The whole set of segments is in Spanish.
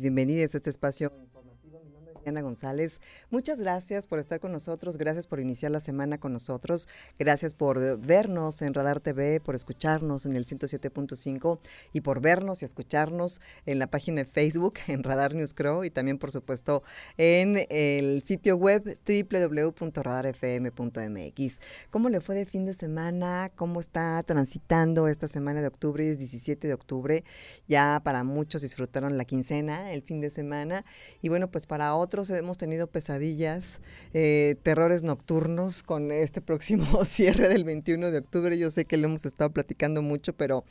Bienvenidas, a este espacio Diana González. Muchas gracias por estar con nosotros, gracias por iniciar la semana con nosotros, gracias por vernos en Radar TV, por escucharnos en el 107.5 y por vernos y escucharnos en la página de Facebook, en Radar News Crow y también, por supuesto, en el sitio web www.radarfm.mx. ¿Cómo le fue de fin de semana? ¿Cómo está transitando esta semana de octubre? Es 17 de octubre. Ya para muchos disfrutaron la quincena, el fin de semana. Y bueno, pues para otros hemos tenido pesadillas, eh, terrores nocturnos con este próximo cierre del 21 de octubre. Yo sé que lo hemos estado platicando mucho, pero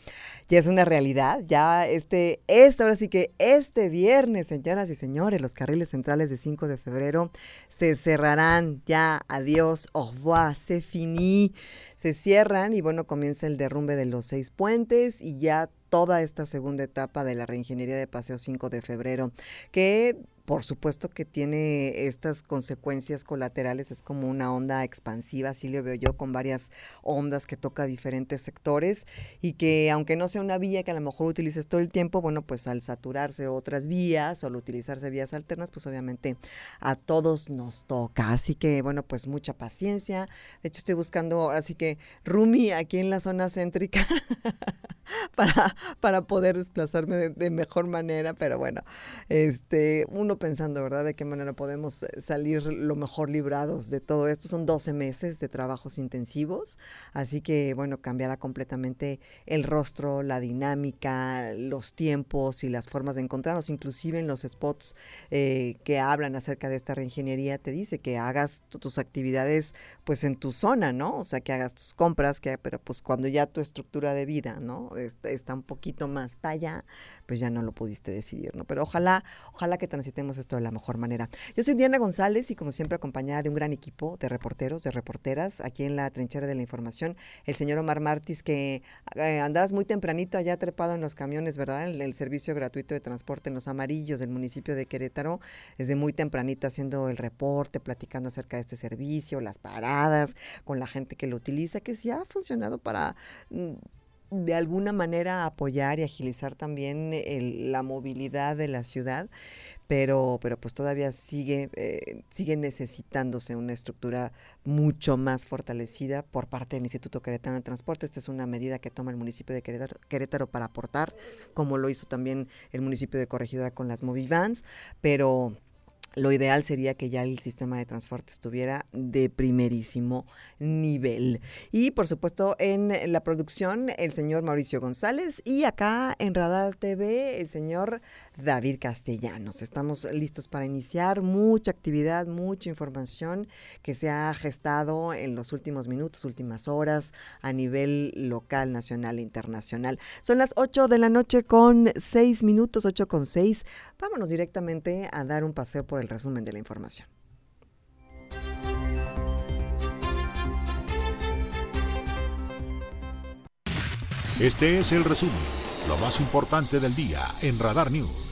ya es una realidad. Ya este, este, ahora sí que este viernes, señoras y señores, los carriles centrales de 5 de febrero se cerrarán. Ya, adiós, au revoir, se finí. Se cierran y bueno, comienza el derrumbe de los seis puentes y ya toda esta segunda etapa de la reingeniería de Paseo 5 de febrero, que por supuesto que tiene estas consecuencias colaterales, es como una onda expansiva, así lo veo yo, con varias ondas que toca diferentes sectores y que aunque no sea una vía que a lo mejor utilices todo el tiempo, bueno, pues al saturarse otras vías o al utilizarse vías alternas, pues obviamente a todos nos toca. Así que bueno, pues mucha paciencia. De hecho, estoy buscando, así que Rumi aquí en la zona céntrica. para, para poder desplazarme de, de, mejor manera, pero bueno, este, uno pensando, ¿verdad?, de qué manera podemos eh, salir lo mejor librados de todo esto. Son 12 meses de trabajos intensivos, así que, bueno, cambiará completamente el rostro, la dinámica, los tiempos y las formas de encontrarnos, inclusive en los spots eh, que hablan acerca de esta reingeniería, te dice que hagas tus actividades pues en tu zona, ¿no? O sea, que hagas tus compras, que, pero pues cuando ya tu estructura de vida, ¿no? Está, está un poquito más para allá, pues ya no lo pudiste decidir, ¿no? Pero ojalá, ojalá que transitemos esto de la mejor manera. Yo soy Diana González y como siempre acompañada de un gran equipo de reporteros, de reporteras, aquí en la trinchera de la información, el señor Omar Martis, que eh, andabas muy tempranito allá trepado en los camiones, ¿verdad? El, el, servicio gratuito de transporte en los amarillos del municipio de Querétaro, desde muy tempranito haciendo el reporte, platicando acerca de este servicio, las paradas, con la gente que lo utiliza, que sí ha funcionado para de alguna manera apoyar y agilizar también el, la movilidad de la ciudad, pero, pero pues todavía sigue, eh, sigue necesitándose una estructura mucho más fortalecida por parte del Instituto Querétaro de Transporte. Esta es una medida que toma el municipio de Querétaro, Querétaro para aportar, como lo hizo también el municipio de Corregidora con las Movivans, pero lo ideal sería que ya el sistema de transporte estuviera de primerísimo nivel. Y por supuesto en la producción el señor Mauricio González y acá en Radar TV el señor David Castellanos. Estamos listos para iniciar mucha actividad, mucha información que se ha gestado en los últimos minutos, últimas horas a nivel local, nacional e internacional. Son las 8 de la noche con 6 minutos, 8 con 6. Vámonos directamente a dar un paseo por el resumen de la información. Este es el resumen, lo más importante del día en Radar News.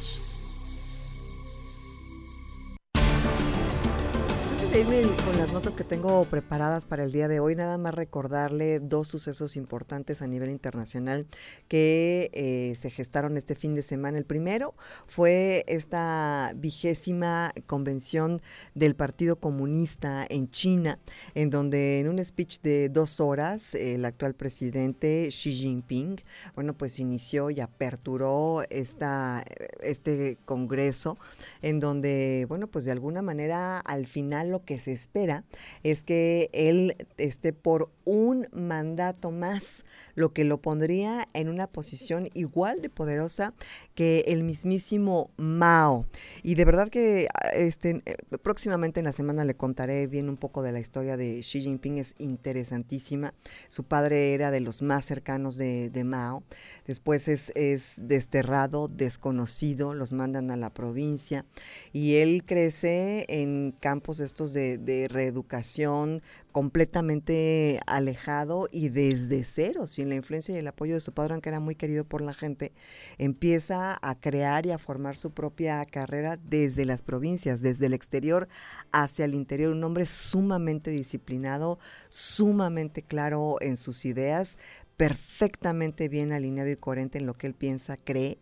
Con las notas que tengo preparadas para el día de hoy, nada más recordarle dos sucesos importantes a nivel internacional que eh, se gestaron este fin de semana. El primero fue esta vigésima convención del Partido Comunista en China, en donde en un speech de dos horas el actual presidente Xi Jinping, bueno, pues inició y aperturó esta, este congreso, en donde, bueno, pues de alguna manera al final lo que que se espera es que él esté por un mandato más, lo que lo pondría en una posición igual de poderosa que el mismísimo Mao. Y de verdad que este, próximamente en la semana le contaré bien un poco de la historia de Xi Jinping, es interesantísima. Su padre era de los más cercanos de, Mao, después es, es desterrado, desconocido, los mandan a la provincia y él crece en campos estos de, de reeducación completamente alejado y desde cero, sin la influencia y el apoyo de su padre, aunque era muy querido por la gente, empieza a crear y a formar su propia carrera desde las provincias, desde el exterior hacia el interior. Un hombre sumamente disciplinado, sumamente claro en sus ideas, perfectamente bien alineado y coherente en lo que él piensa, cree,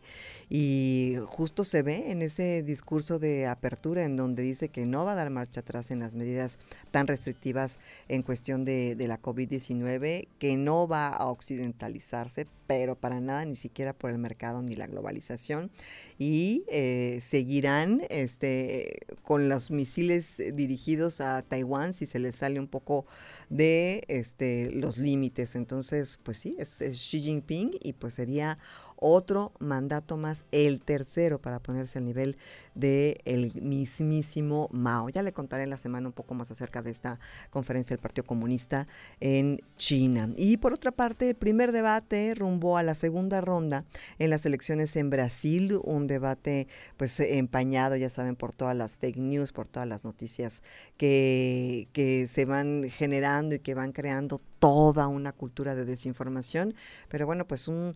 y justo se ve en ese discurso de apertura en donde dice que no va a dar marcha atrás en las medidas tan restrictivas en cuestión de, la COVID-19, que no va a occidentalizarse, pero para nada, ni siquiera por el mercado ni la globalización. Y eh, seguirán este, con los misiles dirigidos a Taiwán si se les sale un poco de este, los límites. Entonces, pues sí, es, es Xi Jinping y pues sería otro mandato más, el tercero para ponerse al nivel del el mismísimo Mao. Ya le contaré en la semana un poco más acerca de esta conferencia del Partido Comunista en China. Y por otra parte, primer debate rumbo a la segunda ronda en las elecciones en Brasil, un debate pues empañado, ya saben, por todas las fake news, por todas las noticias que, que se van generando y que van creando toda una cultura de desinformación, pero bueno, pues un,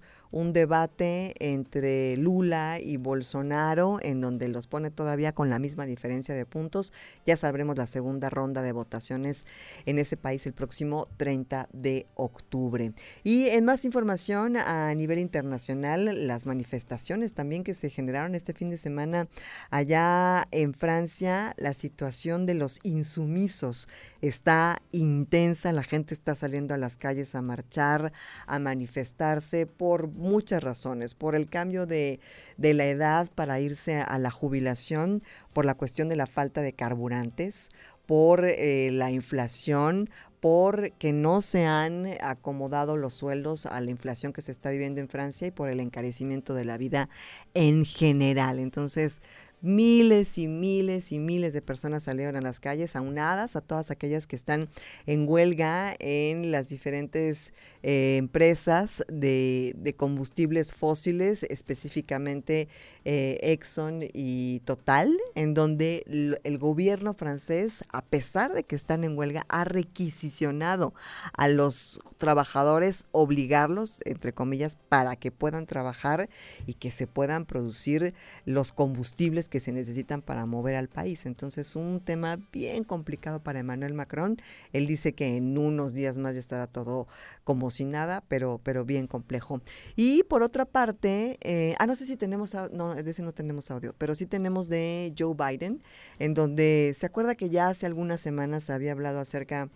debate entre Lula y Bolsonaro, en donde los pone todavía con la misma diferencia de puntos. Ya sabremos la segunda ronda de votaciones en ese país el próximo 30 de octubre. Y en más información a nivel internacional, las manifestaciones también que se generaron este fin de semana allá en Francia, la situación de los insumisos está intensa, la gente está saliendo a las calles a marchar, a manifestarse por muchas razones, por el cambio de, de la edad para irse a la jubilación, por la cuestión de la falta de carburantes, por eh, la inflación, por que no se han acomodado los sueldos a la inflación que se está viviendo en Francia y por el encarecimiento de la vida en general. Entonces, miles y miles y miles de personas salieron a las calles, aunadas a todas aquellas que están en huelga en las diferentes eh, empresas de, combustibles fósiles, específicamente eh, Exxon y Total, en donde el, gobierno francés, a pesar de que están en huelga, ha requisicionado a los trabajadores, obligarlos, entre comillas, para que puedan trabajar y que se puedan producir los combustibles que se necesitan para mover al país. Entonces, un tema bien complicado para Emmanuel Macron. Él dice que en unos días más ya estará todo como si nada, pero, pero bien complejo. Y por otra parte, eh, ah, no sé si tenemos, no, de ese no tenemos audio, pero sí tenemos de Joe Biden, en donde se acuerda que ya hace algunas semanas había hablado acerca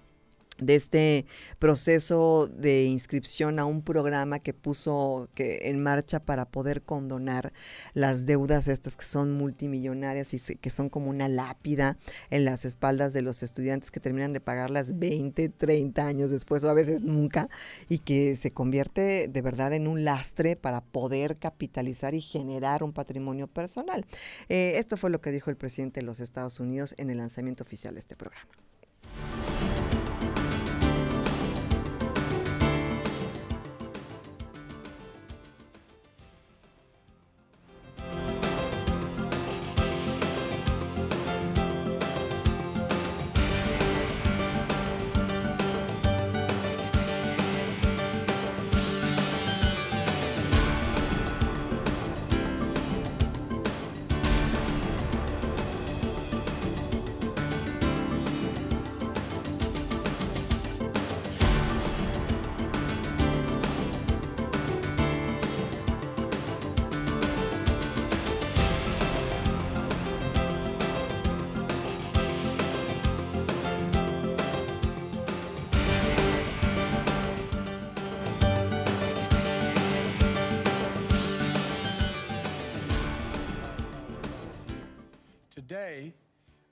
de este proceso de inscripción a un programa que puso que en marcha para poder condonar las deudas estas que son multimillonarias y que son como una lápida en las espaldas de los estudiantes que terminan de pagarlas 20, 30 años después o a veces nunca y que se convierte de verdad en un lastre para poder capitalizar y generar un patrimonio personal. Eh, esto fue lo que dijo el presidente de los Estados Unidos en el lanzamiento oficial de este programa.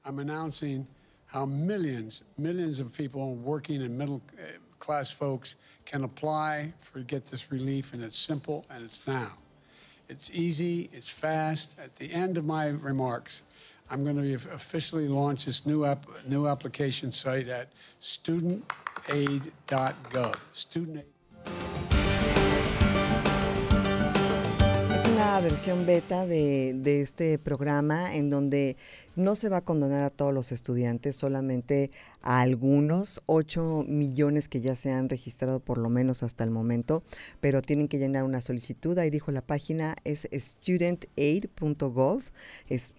I'm announcing how millions, millions of people working and middle uh, class folks can apply for get this relief, and it's simple and it's now. It's easy, it's fast. At the end of my remarks, I'm going to officially launch this new app, new application site at studentaid.gov. Student versión beta de, de este programa en donde no se va a condonar a todos los estudiantes, solamente a algunos, 8 millones que ya se han registrado por lo menos hasta el momento, pero tienen que llenar una solicitud. Ahí dijo la página es studentaid.gov, es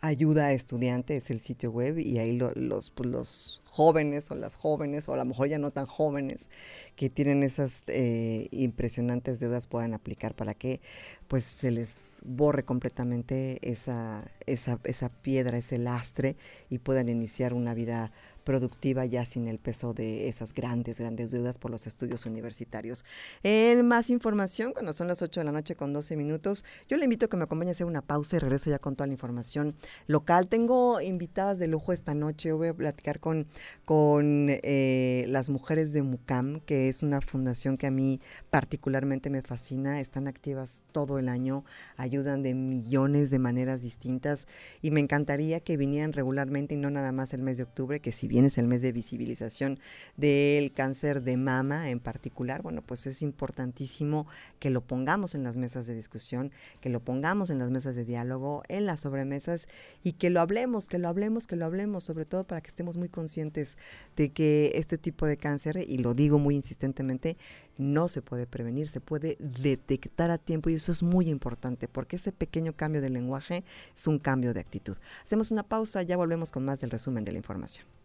ayuda a estudiantes, es el sitio web y ahí los, pues, los jóvenes o las jóvenes o a lo mejor ya no tan jóvenes que tienen esas eh, impresionantes deudas puedan aplicar para que pues se les borre completamente esa, esa, esa piedra, ese lastre y puedan iniciar una vida productiva ya sin el peso de esas grandes, grandes deudas por los estudios universitarios. En más información, cuando son las 8 de la noche con 12 minutos, yo le invito a que me acompañe a hacer una pausa y regreso ya con toda la información local. Tengo invitadas de lujo esta noche. voy a platicar con, con eh, las mujeres de MUCAM, que es una fundación que a mí particularmente me fascina. Están activas todo el año, ayudan de millones de maneras distintas y me encantaría que vinieran regularmente y no nada más el mes de octubre, que si bien es el mes de visibilización del cáncer de mama en particular, bueno, pues es importantísimo que lo pongamos en las mesas de discusión, que lo pongamos en las mesas de diálogo, en las sobremesas y que lo hablemos, que lo hablemos, que lo hablemos, sobre todo para que estemos muy conscientes de que este tipo de cáncer, y lo digo muy insistentemente, no se puede prevenir, se puede detectar a tiempo y eso es muy importante porque ese pequeño cambio de lenguaje es un cambio de actitud. Hacemos una pausa, ya volvemos con más del resumen de la información.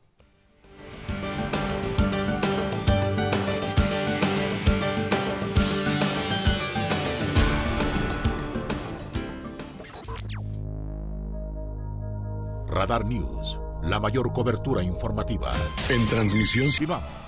Radar News, la mayor cobertura informativa. En transmisión si vamos.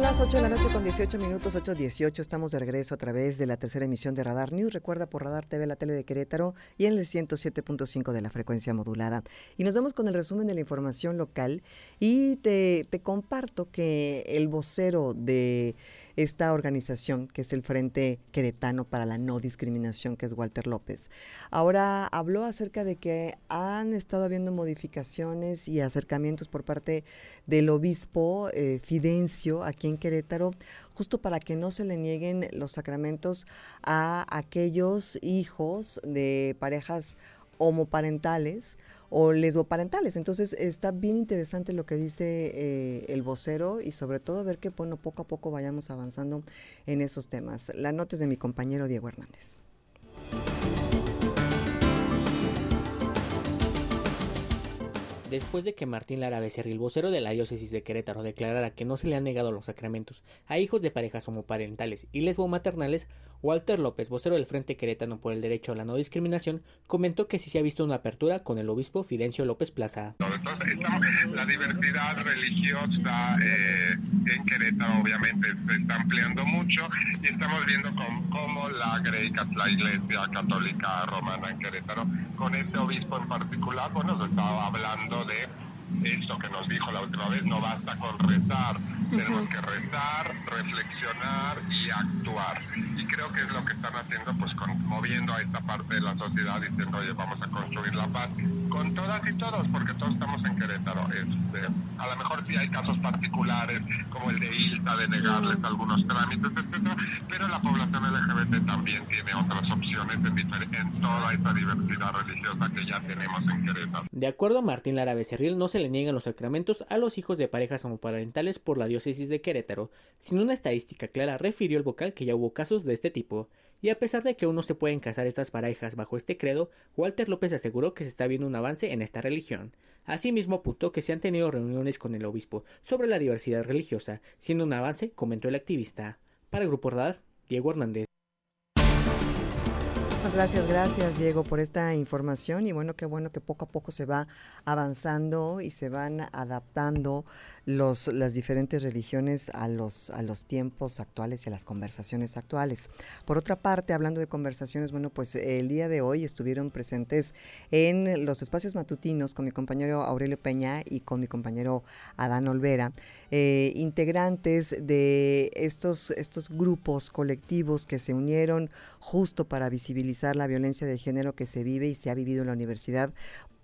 Son las 8 de la noche con 18 minutos, 8.18. Estamos de regreso a través de la tercera emisión de Radar News. Recuerda por Radar TV, la tele de Querétaro y en el 107.5 de la frecuencia modulada. Y nos vemos con el resumen de la información local. Y te comparto que el vocero de esta organización que es el Frente Queretano para la No Discriminación, que es Walter López. Ahora habló acerca de que han estado habiendo modificaciones y acercamientos por parte del obispo eh, Fidencio aquí en Querétaro, justo para que no se le nieguen los sacramentos a aquellos hijos de parejas homoparentales o lesboparentales. Entonces está bien interesante lo que dice eh, el vocero y sobre todo ver que bueno, poco a poco vayamos avanzando en esos temas. La nota es de mi compañero Diego Hernández. Después de que Martín Lara Becerril, vocero de la diócesis de Querétaro, declarara que no se le han negado los sacramentos a hijos de parejas homoparentales y lesbomaternales, Walter López, vocero del Frente Querétano por el Derecho a la No Discriminación, comentó que sí se ha visto una apertura con el obispo Fidencio López Plaza. la diversidad religiosa eh, en Querétaro obviamente se está ampliando mucho y estamos viendo cómo la Greca, la Iglesia Católica Romana en Querétaro, con este obispo en particular, bueno, se estaba hablando de esto que nos dijo la última vez, no basta con rezar, tenemos que rezar, reflexionar y actuar. Y creo que es lo que están haciendo, pues moviendo a esta parte de la sociedad diciendo, oye, vamos a construir la paz con todas y todos, porque todos estamos en Querétaro. Este, a lo mejor sí hay casos particulares, como el de ILTA, de negarles algunos trámites, etcétera, pero la población LGBT también tiene otras opciones en, en toda esta diversidad religiosa que ya tenemos en Querétaro. De acuerdo a Martín Lara Becerril, no se le niegan los sacramentos a los hijos de parejas homoparentales por la diócesis de Querétaro. Sin una estadística clara, refirió el vocal que ya hubo casos de este tipo. Y a pesar de que aún no se pueden casar estas parejas bajo este credo, Walter López aseguró que se está viendo un avance en esta religión. Asimismo apuntó que se han tenido reuniones con el obispo sobre la diversidad religiosa, siendo un avance, comentó el activista. Para el Grupo Radar, Diego Hernández. Muchas gracias, gracias Diego por esta información y bueno, qué bueno que poco a poco se va avanzando y se van adaptando los, las diferentes religiones a los, a los tiempos actuales y a las conversaciones actuales. Por otra parte, hablando de conversaciones, bueno, pues el día de hoy estuvieron presentes en los espacios matutinos con mi compañero Aurelio Peña y con mi compañero Adán Olvera, eh, integrantes de estos, estos grupos colectivos que se unieron justo para visibilizar la violencia de género que se vive y se ha vivido en la universidad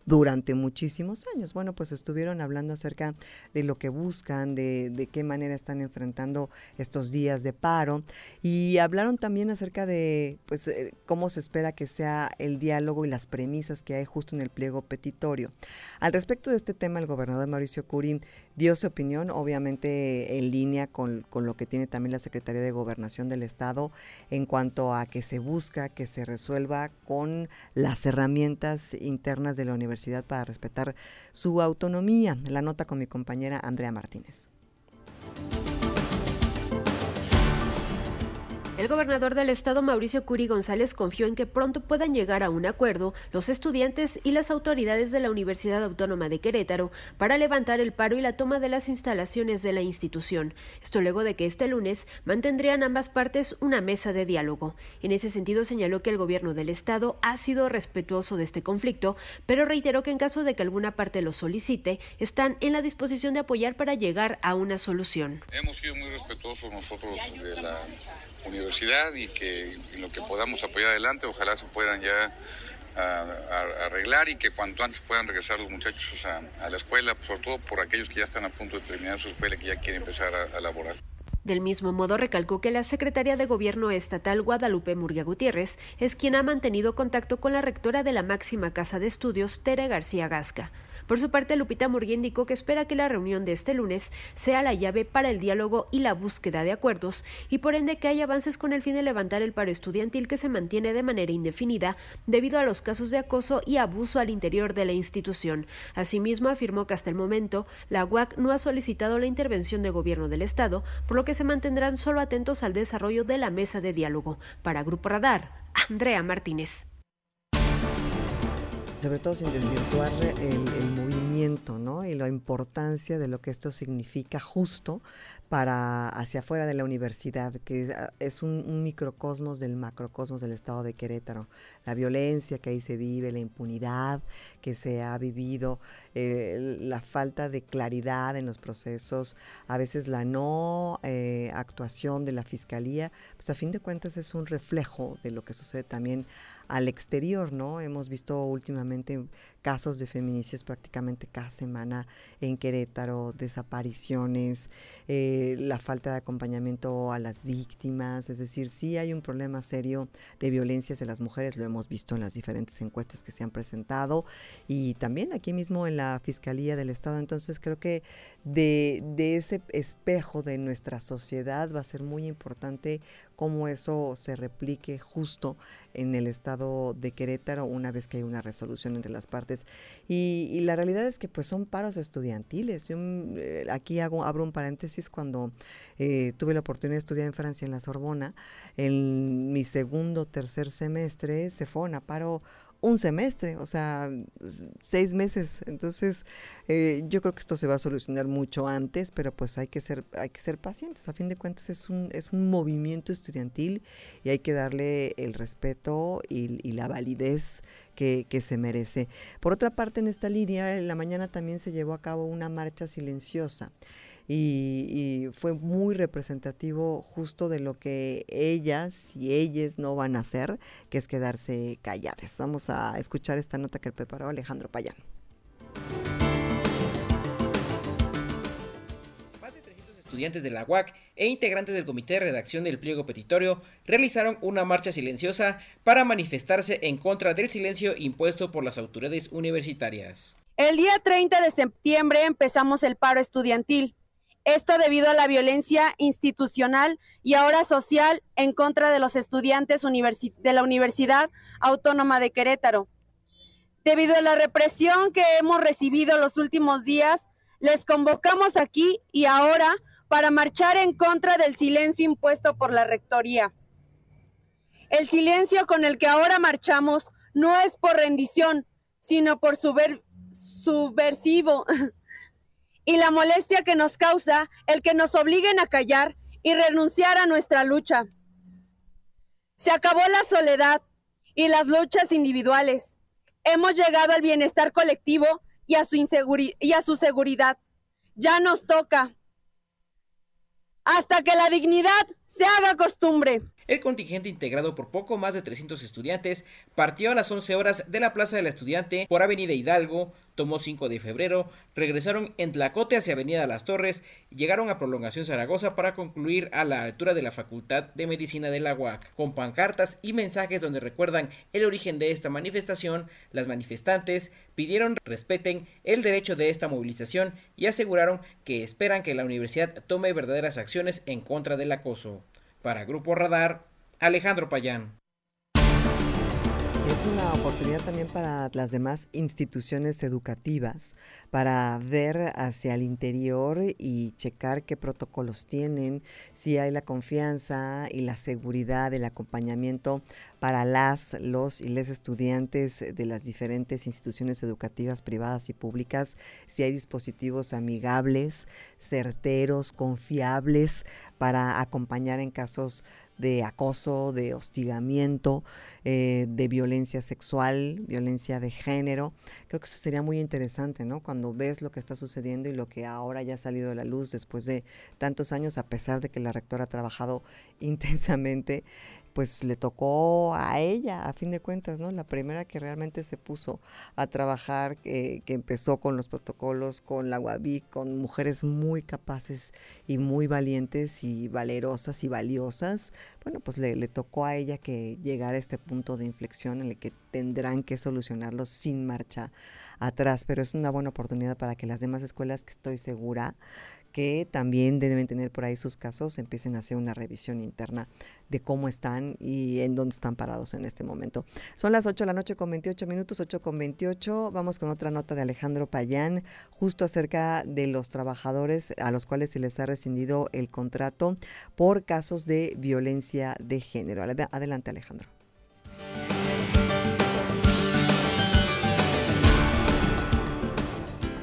durante muchísimos años. Bueno, pues estuvieron hablando acerca de lo que buscan, de, de, qué manera están enfrentando estos días de paro y hablaron también acerca de pues eh, cómo se espera que sea el diálogo y las premisas que hay justo en el pliego petitorio. Al respecto de este tema, el gobernador Mauricio Curi dio su opinión, obviamente en línea con, con lo que tiene también la Secretaría de Gobernación del Estado en cuanto a que se busca que se resuelva con las herramientas internas de la universidad para respetar su autonomía. La nota con mi compañera Andrea Martínez. El gobernador del estado, Mauricio Curi González, confió en que pronto puedan llegar a un acuerdo los estudiantes y las autoridades de la Universidad Autónoma de Querétaro para levantar el paro y la toma de las instalaciones de la institución. Esto luego de que este lunes mantendrían ambas partes una mesa de diálogo. En ese sentido, señaló que el gobierno del estado ha sido respetuoso de este conflicto, pero reiteró que en caso de que alguna parte lo solicite, están en la disposición de apoyar para llegar a una solución. Hemos sido muy respetuosos nosotros de la universidad y que en lo que podamos apoyar adelante, ojalá se puedan ya arreglar y que cuanto antes puedan regresar los muchachos a, la escuela, sobre todo por aquellos que ya están a punto de terminar su escuela y que ya quieren empezar a, a laborar. Del mismo modo, recalcó que la secretaria de Gobierno estatal Guadalupe Murguía Gutiérrez es quien ha mantenido contacto con la rectora de la máxima casa de estudios, Tere García Gasca. Por su parte, Lupita Murguía indicó que espera que la reunión de este lunes sea la llave para el diálogo y la búsqueda de acuerdos y por ende que haya avances con el fin de levantar el paro estudiantil que se mantiene de manera indefinida debido a los casos de acoso y abuso al interior de la institución. Asimismo, afirmó que hasta el momento la UAC no ha solicitado la intervención de gobierno del Estado, por lo que se mantendrán solo atentos al desarrollo de la mesa de diálogo. Para Grupo Radar, Andrea Martínez sobre todo sin desvirtuar el, movimiento ¿no? y la importancia de lo que esto significa justo para hacia afuera de la universidad, que es un, microcosmos del macrocosmos del estado de Querétaro. La violencia que ahí se vive, la impunidad que se ha vivido, eh, la falta de claridad en los procesos, a veces la no eh, actuación de la fiscalía, pues a fin de cuentas es un reflejo de lo que sucede también al exterior, ¿no? Hemos visto últimamente casos de feminicidios prácticamente cada semana en Querétaro, desapariciones, eh, la falta de acompañamiento a las víctimas, es decir, sí hay un problema serio de violencia hacia las mujeres, lo hemos visto en las diferentes encuestas que se han presentado y también aquí mismo en la Fiscalía del Estado, entonces creo que de ese espejo de nuestra sociedad va a ser muy importante cómo eso se replique justo en el estado de Querétaro una vez que hay una resolución entre las partes y, la realidad es que pues son paros estudiantiles. Yo eh, aquí abro un paréntesis cuando eh, tuve la oportunidad de estudiar en Francia en la Sorbona, en mi segundo tercer semestre se fue a paro un semestre, o sea, seis meses. Entonces, eh, yo creo que esto se va a solucionar mucho antes, pero pues hay que ser, hay que ser pacientes. A fin de cuentas es un, es un movimiento estudiantil y hay que darle el respeto y, y la validez que, que, se merece. Por otra parte, en esta línea, en la mañana también se llevó a cabo una marcha silenciosa y, fue muy representativo justo de lo que ellas y ellas no van a hacer, que es quedarse calladas. Vamos a escuchar esta nota que preparó Alejandro Payán. estudiantes de la UAC e integrantes del comité de redacción del pliego petitorio realizaron una marcha silenciosa para manifestarse en contra del silencio impuesto por las autoridades universitarias. El día 30 de septiembre empezamos el paro estudiantil. Esto debido a la violencia institucional y ahora social en contra de los estudiantes de la Universidad Autónoma de Querétaro. Debido a la represión que hemos recibido los últimos días, les convocamos aquí y ahora para marchar en contra del silencio impuesto por la Rectoría. El silencio con el que ahora marchamos no es por rendición, sino por subversivo. Y la molestia que nos causa el que nos obliguen a callar y renunciar a nuestra lucha. Se acabó la soledad y las luchas individuales. Hemos llegado al bienestar colectivo y a su, y a su seguridad. Ya nos toca. Hasta que la dignidad se haga costumbre. El contingente integrado por poco más de 300 estudiantes partió a las 11 horas de la Plaza del Estudiante por Avenida Hidalgo, tomó 5 de febrero, regresaron en Tlacote hacia Avenida Las Torres llegaron a Prolongación Zaragoza para concluir a la altura de la Facultad de Medicina de la UAC. Con pancartas y mensajes donde recuerdan el origen de esta manifestación, las manifestantes pidieron respeten el derecho de esta movilización y aseguraron que esperan que la universidad tome verdaderas acciones en contra del acoso. Para Grupo Radar, Alejandro Payán. Es una oportunidad también para las demás instituciones educativas para ver hacia el interior y checar qué protocolos tienen, si hay la confianza y la seguridad, el acompañamiento para las, los y les estudiantes de las diferentes instituciones educativas privadas y públicas, si hay dispositivos amigables, certeros, confiables para acompañar en casos de acoso, de hostigamiento, eh, de violencia sexual, violencia de género. Creo que eso sería muy interesante, ¿no? Cuando ves lo que está sucediendo y lo que ahora ya ha salido a la luz después de tantos años, a pesar de que la rectora ha trabajado intensamente pues le tocó a ella, a fin de cuentas, ¿no? La primera que realmente se puso a trabajar, que empezó con los protocolos, con la UABI, con mujeres muy capaces y muy valientes y valerosas y valiosas, bueno, pues le, le tocó a ella que llegar a este punto de inflexión en el que tendrán que solucionarlo sin marcha atrás, pero es una buena oportunidad para que las demás escuelas, que estoy segura, que también deben tener por ahí sus casos, empiecen a hacer una revisión interna de cómo están y en dónde están parados en este momento. Son las 8 de la noche con 28 minutos, 8 con 28. Vamos con otra nota de Alejandro Payán, justo acerca de los trabajadores a los cuales se les ha rescindido el contrato por casos de violencia de género. Adelante, Alejandro.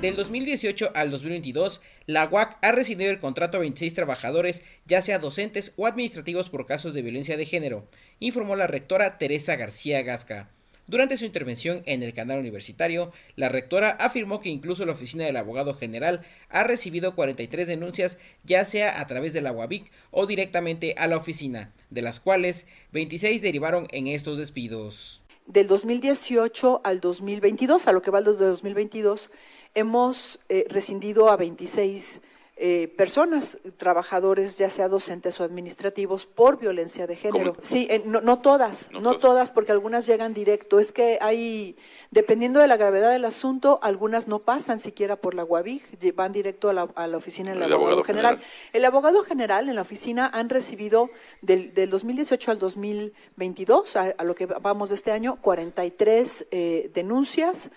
Del 2018 al 2022, la UAC ha recibido el contrato a 26 trabajadores, ya sea docentes o administrativos por casos de violencia de género, informó la rectora Teresa García Gasca. Durante su intervención en el canal universitario, la rectora afirmó que incluso la oficina del abogado general ha recibido 43 denuncias, ya sea a través de la UABIC o directamente a la oficina, de las cuales 26 derivaron en estos despidos. Del 2018 al 2022, a lo que va el 2022, hemos eh, rescindido a 26 eh, personas, trabajadores, ya sea docentes o administrativos, por violencia de género. Sí, eh, no, todas, no, todas. porque algunas llegan directo. Es que hay, dependiendo de la gravedad del asunto, algunas no pasan siquiera por la UABIG, van directo a la, oficina del abogado, general. El abogado general en la oficina han recibido del, del 2018 al 2022, a, a, lo que vamos de este año, 43 denuncias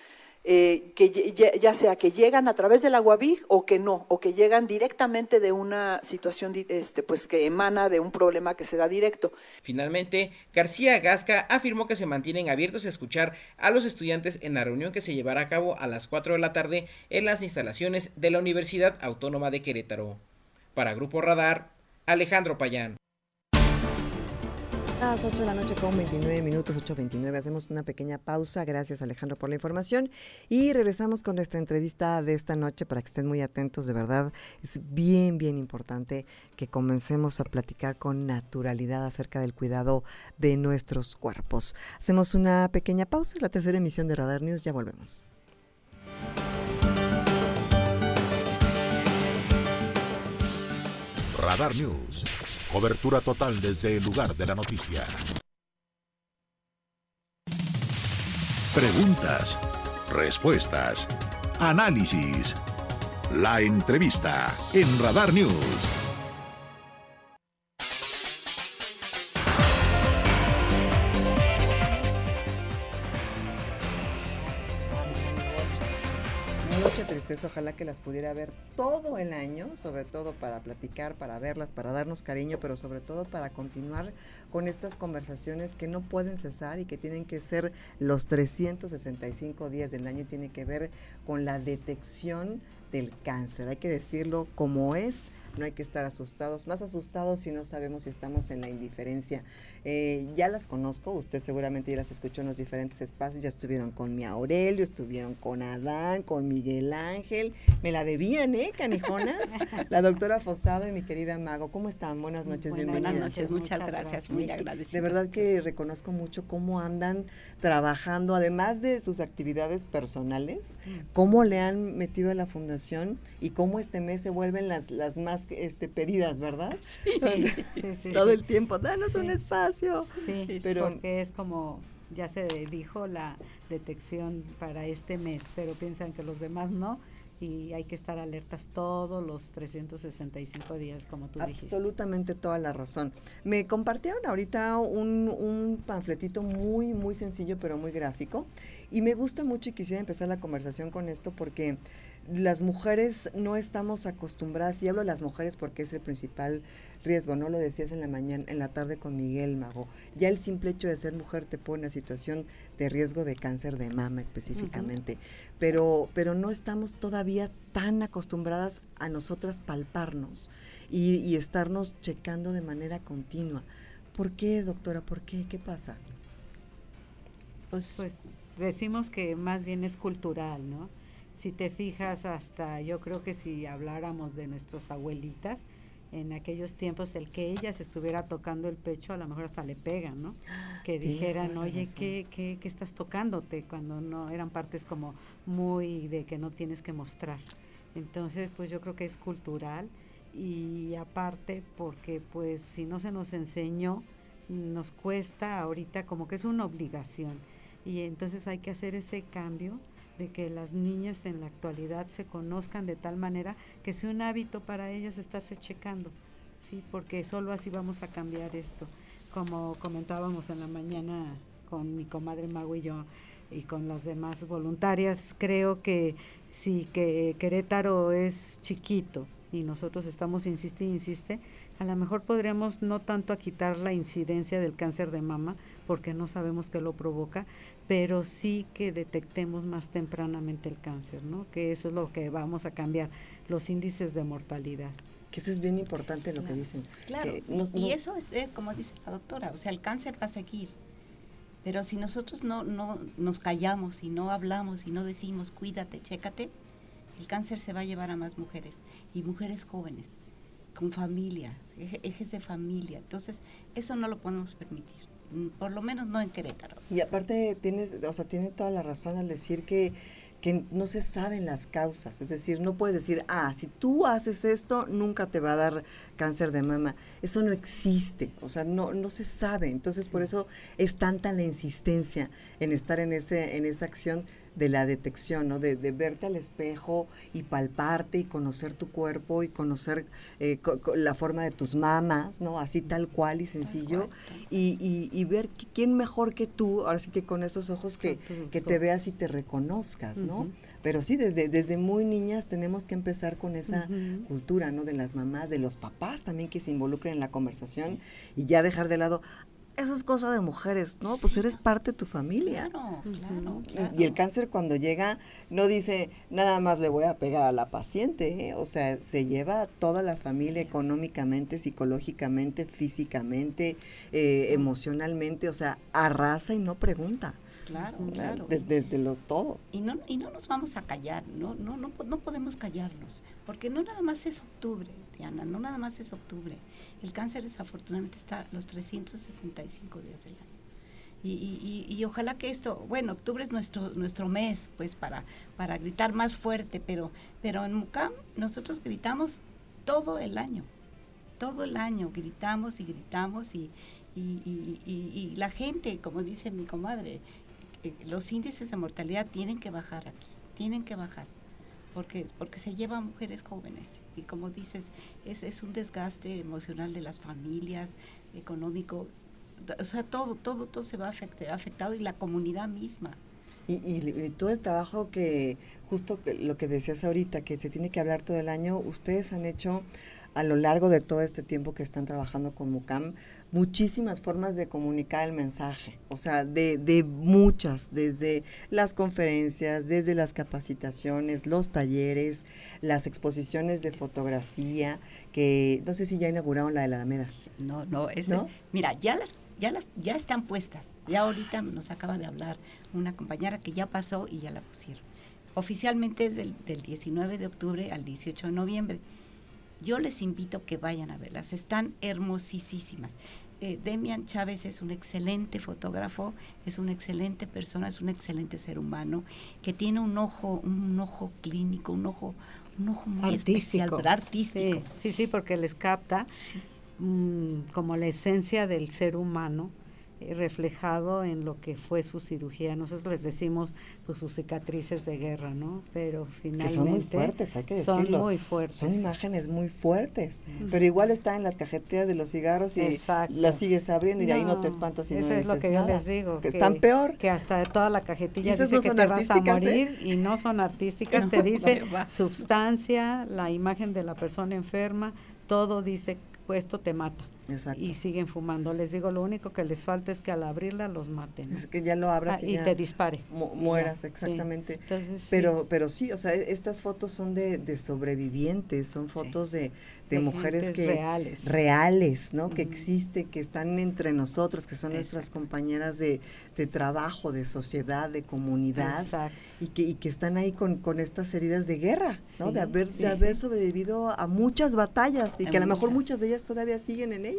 eh, que ya, sea que llegan a través del aguabig o que no, o que llegan directamente de una situación este, pues que emana de un problema que se da directo. Finalmente, García Gasca afirmó que se mantienen abiertos a escuchar a los estudiantes en la reunión que se llevará a cabo a las 4 de la tarde en las instalaciones de la Universidad Autónoma de Querétaro. Para Grupo Radar, Alejandro Payán. A las 8 de la noche con 29 minutos, 8.29. Hacemos una pequeña pausa. Gracias Alejandro por la información. Y regresamos con nuestra entrevista de esta noche para que estén muy atentos. De verdad, es bien, bien importante que comencemos a platicar con naturalidad acerca del cuidado de nuestros cuerpos. Hacemos una pequeña pausa. Es la tercera emisión de Radar News. Ya volvemos. Radar News Cobertura total desde el lugar de la noticia. Preguntas, respuestas, análisis. La entrevista en Radar News. Tristeza, ojalá que las pudiera ver todo el año, sobre todo para platicar, para verlas, para darnos cariño, pero sobre todo para continuar con estas conversaciones que no pueden cesar y que tienen que ser los 365 días del año, tiene que ver con la detección del cáncer, hay que decirlo como es, no hay que estar asustados, más asustados si no sabemos si estamos en la indiferencia. Eh, ya las conozco, usted seguramente ya las escuchó en los diferentes espacios, ya estuvieron con mi Aurelio, estuvieron con Adán, con Miguel Ángel, me la bebían, ¿eh, canijonas? la doctora Fosado y mi querida Mago, ¿cómo están? Buenas noches, bienvenidas. Buenas noches, muchas, gracias, muy agradecida. De verdad que reconozco mucho cómo andan trabajando, además de sus actividades personales, mm. cómo le han metido a la fundación y cómo este mes se vuelven las, las más este, pedidas, ¿verdad? Sí, todo el tiempo, danos un espacio. Sí, pero porque es como ya se dijo la detección para este mes, pero piensan que los demás no y hay que estar alertas todos los 365 días, como tú dijiste. Absolutamente toda la razón. Me compartieron ahorita un, un, panfletito muy, muy sencillo, pero muy gráfico, y me gusta mucho y quisiera empezar la conversación con esto porque las mujeres no estamos acostumbradas, y hablo de las mujeres porque es el principal riesgo, no lo decías en la mañana, en la tarde con Miguel Mago. Ya el simple hecho de ser mujer te pone en situación de riesgo de cáncer de mama específicamente. pero, pero no estamos todavía tan acostumbradas a nosotras palparnos y, estarnos checando de manera continua. ¿Por qué, doctora? ¿Por qué? ¿Qué pasa? Pues, pues decimos que más bien es cultural, ¿no? Si te fijas hasta, yo creo que si habláramos de nuestras abuelitas, en aquellos tiempos el que ellas estuviera tocando el pecho, a lo mejor hasta le pegan, ¿no? Que dijeran, oye, ¿qué, ¿qué, qué, estás tocándote? Cuando no eran partes como muy de que no tienes que mostrar. Entonces, pues yo creo que es cultural y aparte porque pues si no se nos enseñó, nos cuesta ahorita como que es una obligación. Y entonces hay que hacer ese cambio de que las niñas en la actualidad se conozcan de tal manera que sea un hábito para ellas estarse checando, ¿sí? Porque solo así vamos a cambiar esto. Como comentábamos en la mañana con mi comadre Mago y yo y con las demás voluntarias, creo que si que Querétaro es chiquito y nosotros estamos insiste insiste, a lo mejor podríamos no tanto a quitar la incidencia del cáncer de mama, porque no sabemos qué lo provoca, pero sí que detectemos más tempranamente el cáncer, ¿no? Que eso es lo que vamos a cambiar, los índices de mortalidad. Que eso es bien importante lo que dicen. Claro, y eso es, como dice la doctora, o sea, el cáncer va a seguir. Pero si nosotros no, no nos callamos y no hablamos y no decimos cuídate, chécate, el cáncer se va a llevar a más mujeres y mujeres jóvenes, con familia, ejes de familia. Entonces, eso no lo podemos permitir. Mm, por lo menos no en Querétaro. Y aparte tienes, o sea, tiene toda la razón al decir que que no se saben las causas, es decir, no puedes decir, ah, si tú haces esto, nunca te va a dar cáncer de mama. Eso no existe, o sea, no, no se sabe. Entonces, por eso es tanta la insistencia en estar en, ese, en esa acción de la detección, ¿no? De, verte al espejo y palparte y conocer tu cuerpo y conocer eh, la forma de tus mamas, ¿no? Así tal cual y sencillo. y, y, ver quién mejor que tú, ahora sí que con esos ojos que, que te veas y te reconozcas, ¿no? Pero sí, desde, desde muy niñas tenemos que empezar con esa cultura, ¿no? De las mamás, de los papás también que se involucren en la conversación y ya dejar de lado, eso es cosa de mujeres, ¿no? Pues eres parte de tu familia. Claro, claro, Y, el cáncer cuando llega no dice nada más le voy a pegar a la paciente, ¿eh? o sea, se lleva a toda la familia económicamente, psicológicamente, físicamente, eh, emocionalmente, o sea, arrasa y no pregunta. Claro, claro. desde lo todo. Y no, y no nos vamos a callar, no, no, no, no podemos callarnos, porque no nada más es octubre, No nada más es octubre. El cáncer desafortunadamente está los 365 días del año. Y, y, ojalá que esto, bueno, octubre es nuestro nuestro mes, pues para para gritar más fuerte, pero pero en Mucam nosotros gritamos todo el año, todo el año gritamos y gritamos y, y la gente, como dice mi comadre, eh, los índices de mortalidad tienen que bajar aquí, tienen que bajar porque, porque se llevan mujeres jóvenes. Y como dices, es, es un desgaste emocional de las familias, económico, o sea, todo, todo, todo se va afectado y la comunidad misma. Y, todo el trabajo que, justo lo que decías ahorita, que se tiene que hablar todo el año, ustedes han hecho a lo largo de todo este tiempo que están trabajando con MUCAM, muchísimas formas de comunicar el mensaje, o sea, de, de, muchas, desde las conferencias, desde las capacitaciones, los talleres, las exposiciones de fotografía, que no sé si ya inauguraron la de la Alameda. No, no, es, mira, ya las ya las ya están puestas. Ya ahorita nos acaba de hablar una compañera que ya pasó y ya la pusieron. Oficialmente es del, del 19 de octubre al 18 de noviembre. Yo les invito que vayan a verlas, están hermosísimas. Eh, Demian Chávez es un excelente fotógrafo, es una excelente persona, es un excelente ser humano que tiene un ojo, un ojo clínico, un ojo, un ojo muy especial, artístico. Sí, sí, porque les capta mm, como la esencia del ser humano reflejado en lo que fue su cirugía. Nosotros les decimos pues sus cicatrices de guerra, ¿no? Pero finalmente son muy fuertes, hay que decirlo. Son muy fuertes. Son imágenes muy fuertes, pero igual está en las cajetillas de los cigarros y las sigues abriendo y ahí no te espantas y eso es lo que yo les digo, que, están peor. Que hasta toda la cajetilla dice que te vas a morir y no son artísticas, te dice substancia, la imagen de la persona enferma, todo dice esto te mata. Y siguen fumando. Les digo, lo único que les falta es que al abrirla los maten. Es que ya lo abras ah, y, te dispare. mueras, exactamente. pero, pero sí, o sea, e, estas fotos son de, de sobrevivientes, son fotos de, de, mujeres que reales, reales ¿no? Que existe, que están entre nosotros, que son nuestras compañeras de, de, trabajo, de sociedad, de comunidad. Y que, y que están ahí con, con estas heridas de guerra, ¿no? de haber, de haber sobrevivido a muchas batallas y que a lo mejor muchas de ellas todavía siguen en ellas.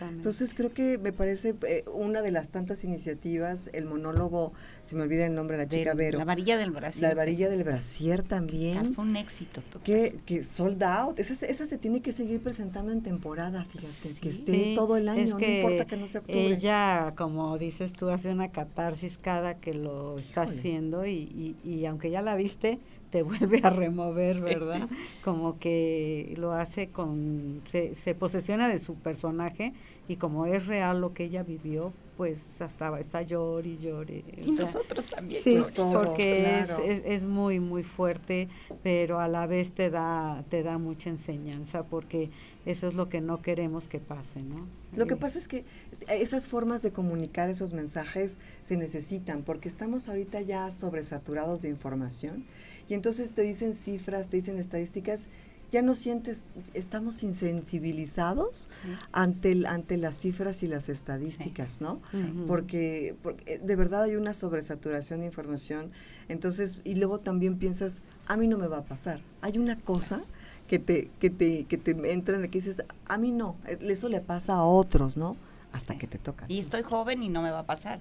Entonces creo que me parece eh, una de las tantas iniciativas, el monólogo, se me olvida el nombre de la chica Vero. La varilla del brasier. La varilla del brasier también. Ah, fue un éxito. Que, que sold out. Esa, esa se tiene que seguir presentando en temporada, fíjate, que esté todo el año, no importa que no sea octubre. Ella, como dices tú, hace una catarsis cada que lo está haciendo y, y, y aunque ya la viste, te vuelve a remover, ¿verdad? Como que lo hace con, se, se posesiona de su personaje y como es real lo que ella vivió, pues hasta está llor y llore. Y nosotros también. Sí, porque es, es, muy, muy fuerte, pero a la vez te da, te da mucha enseñanza, porque eso es lo que no queremos que pase, ¿no? Lo que pasa es que esas formas de comunicar esos mensajes se necesitan, porque estamos ahorita ya sobresaturados de información y entonces te dicen cifras, te dicen estadísticas, ya no sientes, estamos insensibilizados ante, el, ante las cifras y las estadísticas, ¿no? Porque, porque, de verdad hay una sobresaturación de información, entonces, y luego también piensas, a mí no me va a pasar. Hay una cosa que te, que te, que te entra en la que dices, a mí no, eso le pasa a otros, ¿no? Hasta que te toca. Y estoy joven y no me va a pasar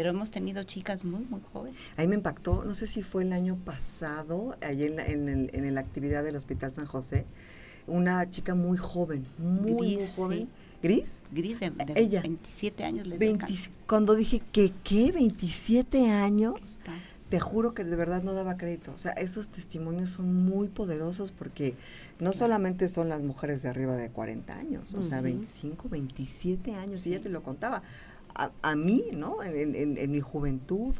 pero hemos tenido chicas muy, muy jóvenes. Ahí me impactó, no sé si fue el año pasado, allí en la, en, el, en la actividad del Hospital San José, una chica muy joven, muy, muy joven. ¿Gris? Gris, de, Ella, 27 años le 20, Cuando dije que, ¿qué? ¿27 años? Te juro que de verdad no daba crédito. O sea, esos testimonios son muy poderosos porque no solamente son las mujeres de arriba de 40 años, o sea, 25, 27 años, y ella te lo contaba a, mí, ¿no? En, mi juventud.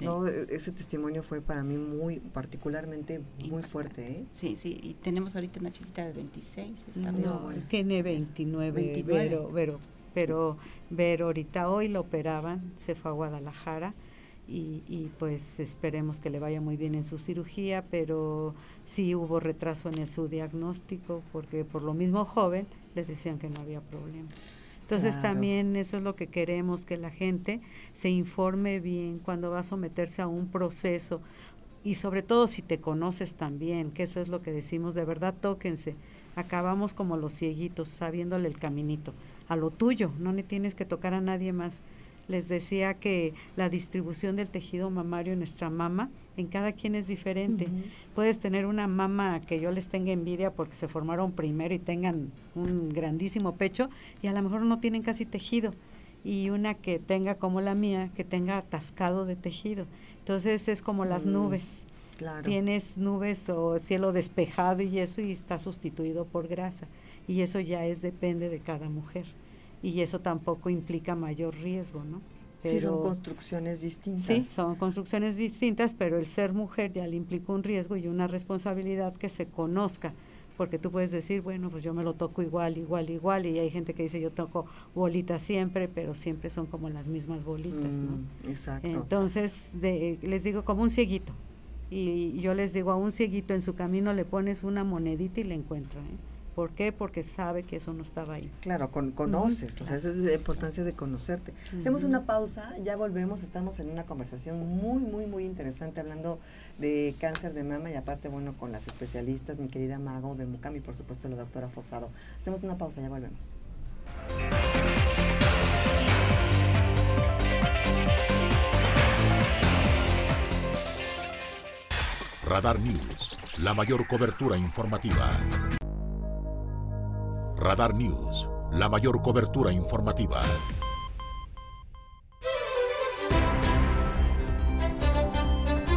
¿no? E, ese testimonio fue para mí muy particularmente muy fuerte. ¿eh? Sí, sí, y tenemos ahorita una chiquita de 26. Está no, tiene 29, Pero, pero, pero Vero ahorita hoy lo operaban, se fue a Guadalajara y, y pues esperemos que le vaya muy bien en su cirugía, pero sí hubo retraso en el, su diagnóstico porque por lo mismo joven les decían que no había problema. Entonces también eso es lo que queremos, que la gente se informe bien cuando va a someterse a un proceso. Y sobre todo si te conoces también, que eso es lo que decimos, de verdad tóquense. Acabamos como los cieguitos, sabiéndole el caminito, a lo tuyo, no le tienes que tocar a nadie más les decía que la distribución del tejido mamario en nuestra mama, en cada quien es diferente. Puedes tener una mama que yo les tenga envidia porque se formaron primero y tengan un grandísimo pecho y a lo mejor no tienen casi tejido. Y una que tenga como la mía, que tenga atascado de tejido. Entonces es como las mm, nubes. Tienes nubes o cielo despejado y eso y está sustituido por grasa. Y eso ya es depende de cada mujer y eso tampoco implica mayor riesgo, ¿no? sí, son construcciones distintas. Sí, son construcciones distintas, pero el ser mujer ya le implica un riesgo y una responsabilidad que se conozca porque tú puedes decir, bueno, pues yo me lo toco igual, igual, igual, y hay gente que dice yo toco bolitas siempre, pero siempre son como las mismas bolitas, ¿no? Mm, exacto. Entonces, de, les digo como un cieguito, y yo les digo a un cieguito en su camino le pones una monedita y le encuentra, ¿eh? ¿Por qué? Porque sabe que eso no estaba ahí. Claro, con, conoces, o sea, esa es la importancia de conocerte. Hacemos una pausa, ya volvemos, estamos en una conversación muy, muy, muy interesante hablando de cáncer de mama y aparte, bueno, con las especialistas, mi querida Mago de Mucam y por supuesto la doctora Fosado. Hacemos una pausa, ya volvemos. Radar News, la mayor cobertura informativa. Radar News, la mayor cobertura informativa.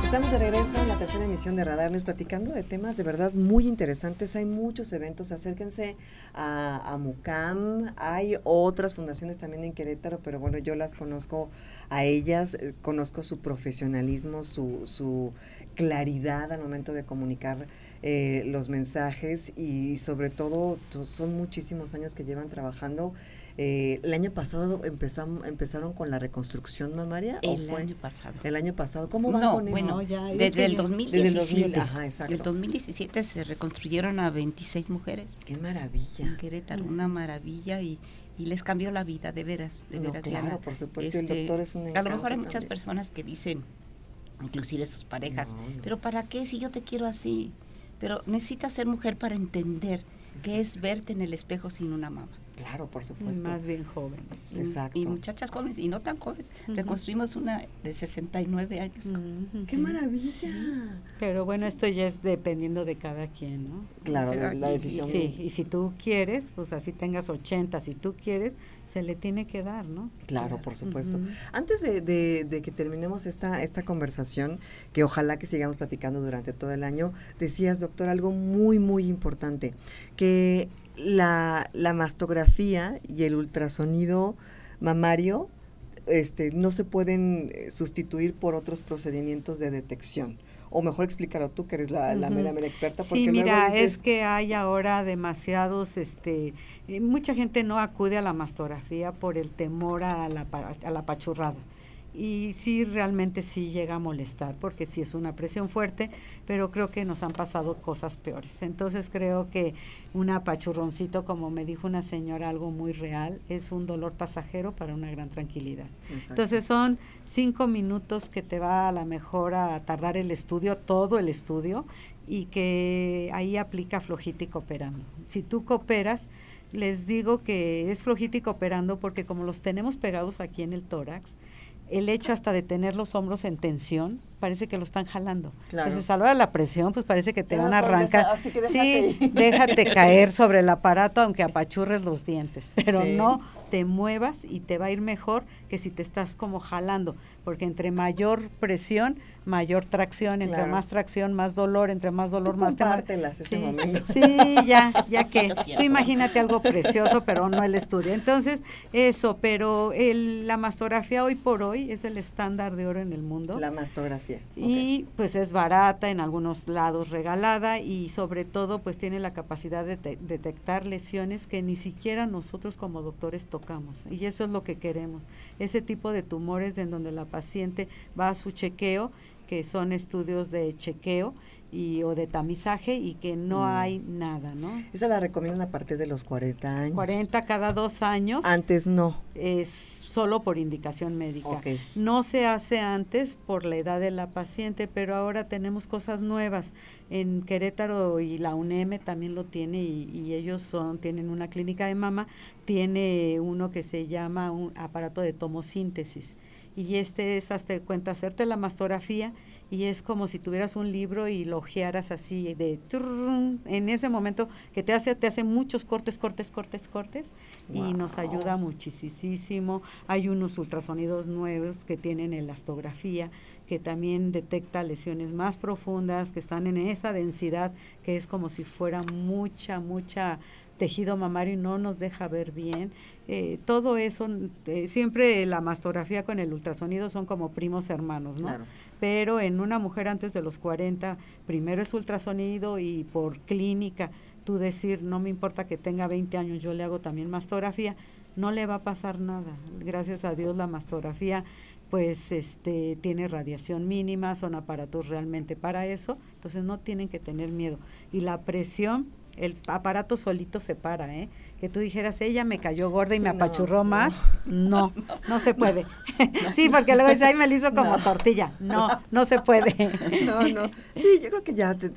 Estamos de regreso en la tercera emisión de Radar News platicando de temas de verdad muy interesantes. Hay muchos eventos, acérquense a, Mucam. Hay otras fundaciones también en Querétaro, pero bueno, yo las conozco a ellas, eh, conozco su profesionalismo, su, su claridad al momento de comunicar eh, los mensajes y sobre todo son muchísimos años que llevan trabajando. Eh, el año pasado empezamos, empezaron con la reconstrucción mamaria. El año pasado. El año pasado. ¿Cómo van con bueno, eso? desde, el 2017. Desde el 2000, ajá, exacto. El 2017 se reconstruyeron a 26 mujeres. Qué maravilla. En Querétaro, una maravilla y, y les cambió la vida, de veras, de veras. claro, por supuesto, el este, doctor es un A lo mejor hay muchas personas que dicen, inclusive sus parejas, pero ¿para qué si yo te quiero así? Pero necesitas ser mujer para entender qué es verte en el espejo sin una mamá. Claro, por supuesto. Más bien jóvenes. Exacto. Y muchachas jóvenes, y no tan jóvenes. Reconstruimos una de 69 años. ¡Qué maravilla! Pero bueno, esto ya es dependiendo de cada quien, ¿no? Claro, la decisión. sí, y si tú quieres, pues así tengas 80, si tú quieres, se le tiene que dar, ¿no? Claro, por supuesto. Antes de, de, que terminemos esta, esta conversación, que ojalá que sigamos platicando durante todo el año, decías, doctor, algo muy, muy importante, que la, la mastografía y el ultrasonido mamario este, no se pueden eh, sustituir por otros procedimientos de detección. O mejor explícalo tú, que eres la, la mera, mera experta. Porque sí, mira, es que hay ahora demasiados, este, eh, mucha gente no acude a la mastografía por el temor a la, a la pachurrada y sí realmente sí llega a molestar porque sí es una presión fuerte, pero creo que nos han pasado cosas peores. Entonces creo que un apachurroncito, como me dijo una señora, algo muy real, es un dolor pasajero para una gran tranquilidad. Entonces son cinco minutos que te va a la mejor a tardar el estudio, todo el estudio, y que ahí aplica flojita y cooperando. Si tú cooperas, les digo que es flojita y cooperando porque como los tenemos pegados aquí en el tórax, el hecho hasta de tener los hombros en tensión, parece que lo están jalando. Claro. Entonces, a la hora de la presión, pues parece que te van a arrancar. sí, déjate caer sobre el aparato, aunque apachurres los dientes, pero no te muevas y te va a ir mejor que si te estás como jalando, porque entre mayor presión, mayor tracción, entre más tracción, más dolor, entre más dolor, Tú más compártelas este sí, momento. Sí, ya, ya que tú imagínate algo precioso, pero no el estudio. Entonces, eso, pero el, la mastografía hoy por hoy es el estándar de oro en el mundo. La mastografía. Y pues es barata, en algunos lados regalada y sobre todo pues tiene la capacidad de detectar lesiones que ni siquiera nosotros como doctores tocamos. Y eso es lo que queremos. Ese tipo de tumores en donde la paciente va a su chequeo que son estudios de chequeo y o de tamizaje y que no Mm. hay nada, ¿no? Esa la recomiendan a partir de los 40 años. 40 cada dos años. Antes no. Es solo por indicación médica. No se hace antes por la edad de la paciente, pero ahora tenemos cosas nuevas. En Querétaro y la UNEM también lo tiene y, y ellos son tienen una clínica de mama, tiene uno que se llama un aparato de tomosíntesis y este es hasta cuenta hacerte la mastografía y es como si tuvieras un libro y lo ojearas así de en ese momento que te hace te hace muchos cortes cortes cortes cortes y nos ayuda muchísimo hay unos ultrasonidos nuevos que tienen elastografía que también detecta lesiones más profundas que están en esa densidad que es como si fuera mucha mucha tejido mamario y no nos deja ver bien. Eh, todo eso, eh, siempre la mastografía con el ultrasonido son como primos hermanos, ¿no? Pero en una mujer antes de los 40, primero es ultrasonido y por clínica, tú decir, no me importa que tenga 20 años, yo le hago también mastografía, no le va a pasar nada. Gracias a Dios la mastografía pues este tiene radiación mínima, son aparatos realmente para eso, entonces no tienen que tener miedo. Y la presión, el aparato solito se para, ¿eh? Que tú dijeras, ella me cayó gorda y me apachurró más, no, no, se puede. sí, porque luego dice, ay, me lo hizo como tortilla. No, no se puede. no, no. Sí, yo creo que ya te,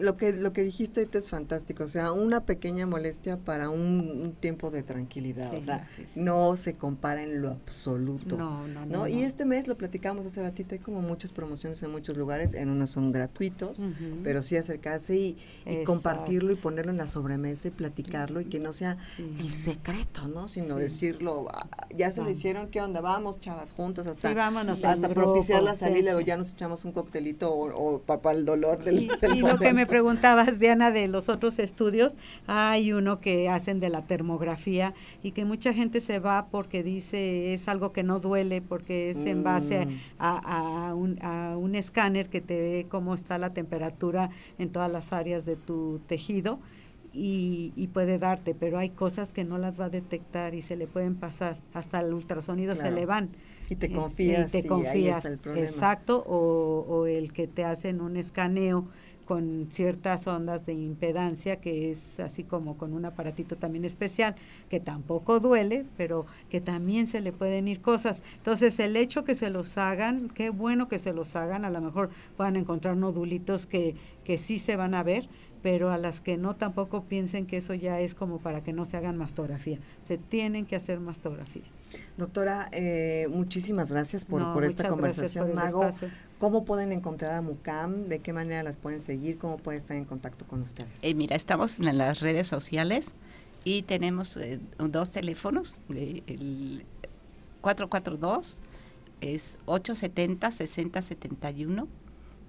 lo que lo que dijiste ahorita es fantástico, o sea, una pequeña molestia para un, tiempo de tranquilidad, o sea, no se compara en lo absoluto. No, no, no, Y este mes lo platicamos hace ratito, hay como muchas promociones en muchos lugares, en unos son gratuitos, pero sí acercarse y, y compartirlo y ponerlo en la sobremesa y platicarlo y que no sea el secreto, ¿no? Sino decirlo, ah, ya se lo hicieron, ¿qué onda? Vamos, chavas, juntas hasta, hasta propiciar la salida, ya nos echamos un coctelito o, para el dolor del, y, y lo que me preguntabas, Diana, de los otros estudios, hay uno que hacen de la termografía y que mucha gente se va porque dice es algo que no duele, porque es en base mm. a, un, a un escáner que te ve cómo está la temperatura en todas las áreas de tu tejido y, puede darte, pero hay cosas que no las va a detectar y se le pueden pasar, hasta el ultrasonido se le van. Y te confías. Y te confías, exacto, o, o, el que te hacen un escaneo con ciertas ondas de impedancia, que es así como con un aparatito también especial, que tampoco duele, pero que también se le pueden ir cosas. Entonces, el hecho que se los hagan, qué bueno que se los hagan, a lo mejor puedan encontrar nodulitos que, que sí se van a ver, pero a las que no tampoco piensen que eso ya es como para que no se hagan mastografía. Se tienen que hacer mastografía. Doctora, eh, muchísimas gracias por, por esta conversación, Mago. ¿Cómo pueden encontrar a MUCAM? ¿De qué manera las pueden seguir? ¿Cómo pueden estar en contacto con ustedes? Eh, mira, estamos en las redes sociales y tenemos eh, dos teléfonos. el 442 es 870 6071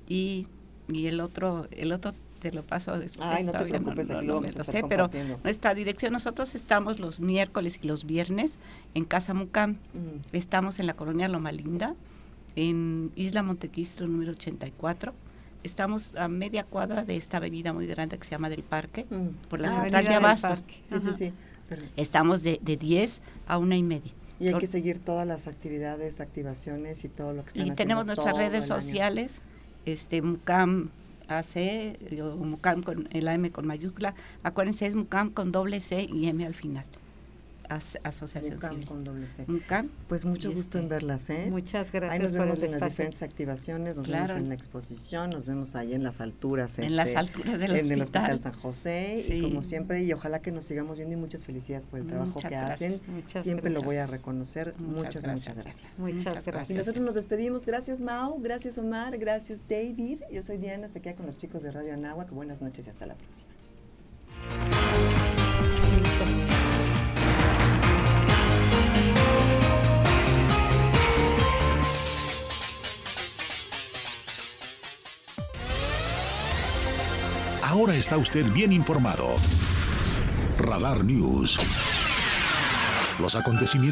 y, y el otro el otro te lo paso después. Ay, no te preocupes, aquí lo vamos a estar pero nuestra dirección, nosotros estamos los miércoles y los viernes en Casa Mucam. Mm. Estamos en la colonia Loma Linda, en Isla Montequistro número 84. Estamos a media cuadra de esta avenida muy grande que se llama del Parque, mm. por la ah, central de Abastos. Sí, sí, sí. Estamos de, de 10 a una y media. Y hay que seguir todas las actividades, activaciones y todo lo que están y tenemos nuestras redes sociales, este MUCAM AC, MUCAM con el AM con mayúscula, acuérdense es MUCAM con doble C y M al final. Asociación Mucam con doble C. Pues mucho gusto en este, verlas, ¿eh? Muchas gracias. Ahí nos vemos en las diferentes activaciones, nos vemos en la exposición, nos vemos ahí en las alturas. En las este, alturas del en el Hospital San José y como siempre, y ojalá que nos sigamos viendo y muchas felicidades por el trabajo que hacen. siempre lo voy a reconocer. Muchas, muchas gracias. Muchas, gracias. Y nosotros nos despedimos. Gracias, Mao. Gracias, Omar. Gracias, David. Yo soy Diana, se queda con los chicos de Radio Anáhuac. Buenas noches y hasta la próxima. Ahora está usted bien informado. Radar News. Los acontecimientos